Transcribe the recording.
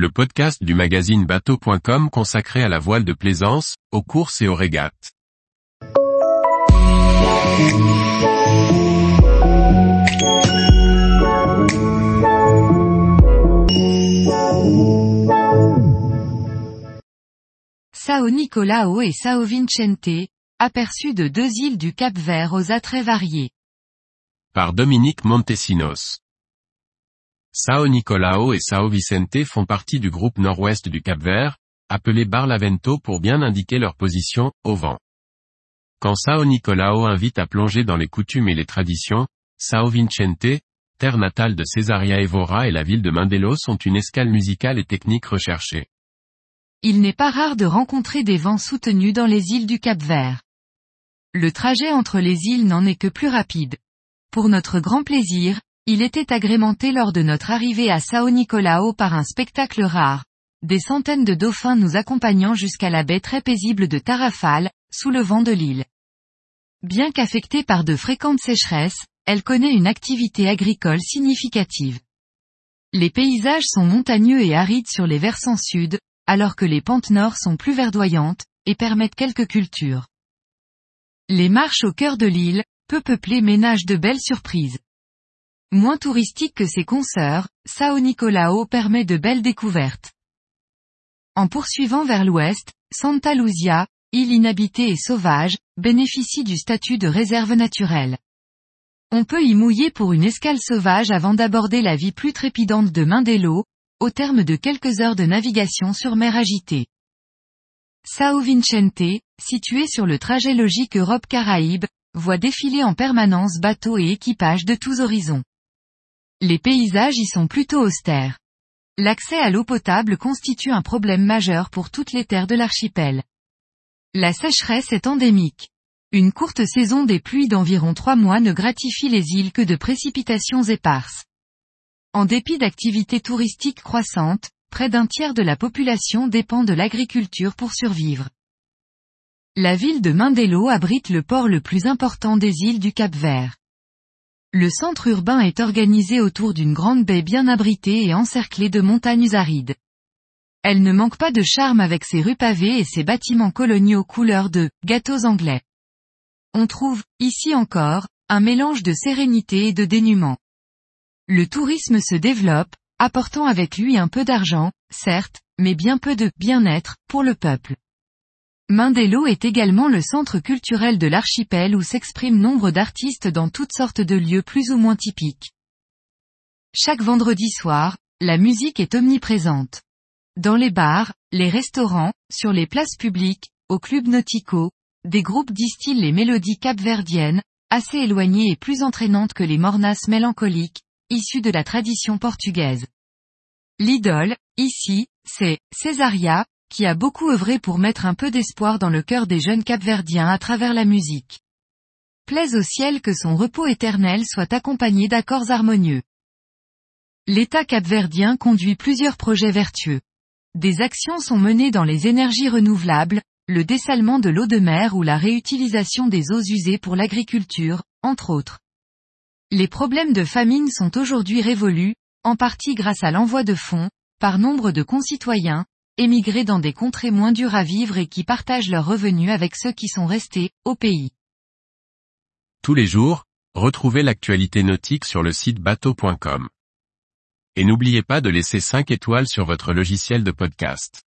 le podcast du magazine bateau.com consacré à la voile de plaisance, aux courses et aux régates. Sao Nicolao et Sao Vincente, aperçus de deux îles du Cap Vert aux attraits variés. Par Dominique Montesinos. Sao Nicolao et Sao Vicente font partie du groupe nord-ouest du Cap Vert, appelé Barlavento pour bien indiquer leur position, au vent. Quand Sao Nicolao invite à plonger dans les coutumes et les traditions, Sao Vincente, terre natale de Cesaria Evora et la ville de Mindelo sont une escale musicale et technique recherchée. Il n'est pas rare de rencontrer des vents soutenus dans les îles du Cap Vert. Le trajet entre les îles n'en est que plus rapide. Pour notre grand plaisir, il était agrémenté lors de notre arrivée à Sao Nicolao par un spectacle rare. Des centaines de dauphins nous accompagnant jusqu'à la baie très paisible de Tarafal, sous le vent de l'île. Bien qu'affectée par de fréquentes sécheresses, elle connaît une activité agricole significative. Les paysages sont montagneux et arides sur les versants sud, alors que les pentes nord sont plus verdoyantes, et permettent quelques cultures. Les marches au cœur de l'île, peu peuplées ménagent de belles surprises. Moins touristique que ses consoeurs, Sao Nicolao permet de belles découvertes. En poursuivant vers l'ouest, Santa Luzia, île inhabitée et sauvage, bénéficie du statut de réserve naturelle. On peut y mouiller pour une escale sauvage avant d'aborder la vie plus trépidante de Mindelo, au terme de quelques heures de navigation sur mer agitée. Sao Vincente, situé sur le trajet logique Europe-Caraïbes, voit défiler en permanence bateaux et équipages de tous horizons. Les paysages y sont plutôt austères. L'accès à l'eau potable constitue un problème majeur pour toutes les terres de l'archipel. La sécheresse est endémique. Une courte saison des pluies d'environ trois mois ne gratifie les îles que de précipitations éparses. En dépit d'activités touristiques croissantes, près d'un tiers de la population dépend de l'agriculture pour survivre. La ville de Mindelo abrite le port le plus important des îles du Cap Vert. Le centre urbain est organisé autour d'une grande baie bien abritée et encerclée de montagnes arides. Elle ne manque pas de charme avec ses rues pavées et ses bâtiments coloniaux couleur de gâteaux anglais. On trouve, ici encore, un mélange de sérénité et de dénuement. Le tourisme se développe, apportant avec lui un peu d'argent, certes, mais bien peu de bien-être, pour le peuple. Mindelo est également le centre culturel de l'archipel où s'expriment nombre d'artistes dans toutes sortes de lieux plus ou moins typiques. Chaque vendredi soir, la musique est omniprésente. Dans les bars, les restaurants, sur les places publiques, aux clubs nauticaux, des groupes distillent les mélodies capverdiennes, assez éloignées et plus entraînantes que les mornasses mélancoliques, issu de la tradition portugaise. L'idole, ici, c'est Césaria, qui a beaucoup œuvré pour mettre un peu d'espoir dans le cœur des jeunes capverdiens à travers la musique. Plaise au ciel que son repos éternel soit accompagné d'accords harmonieux. L'État capverdien conduit plusieurs projets vertueux. Des actions sont menées dans les énergies renouvelables, le dessalement de l'eau de mer ou la réutilisation des eaux usées pour l'agriculture, entre autres. Les problèmes de famine sont aujourd'hui révolus, en partie grâce à l'envoi de fonds, par nombre de concitoyens, émigrés dans des contrées moins dures à vivre et qui partagent leurs revenus avec ceux qui sont restés, au pays. Tous les jours, retrouvez l'actualité nautique sur le site bateau.com. Et n'oubliez pas de laisser 5 étoiles sur votre logiciel de podcast.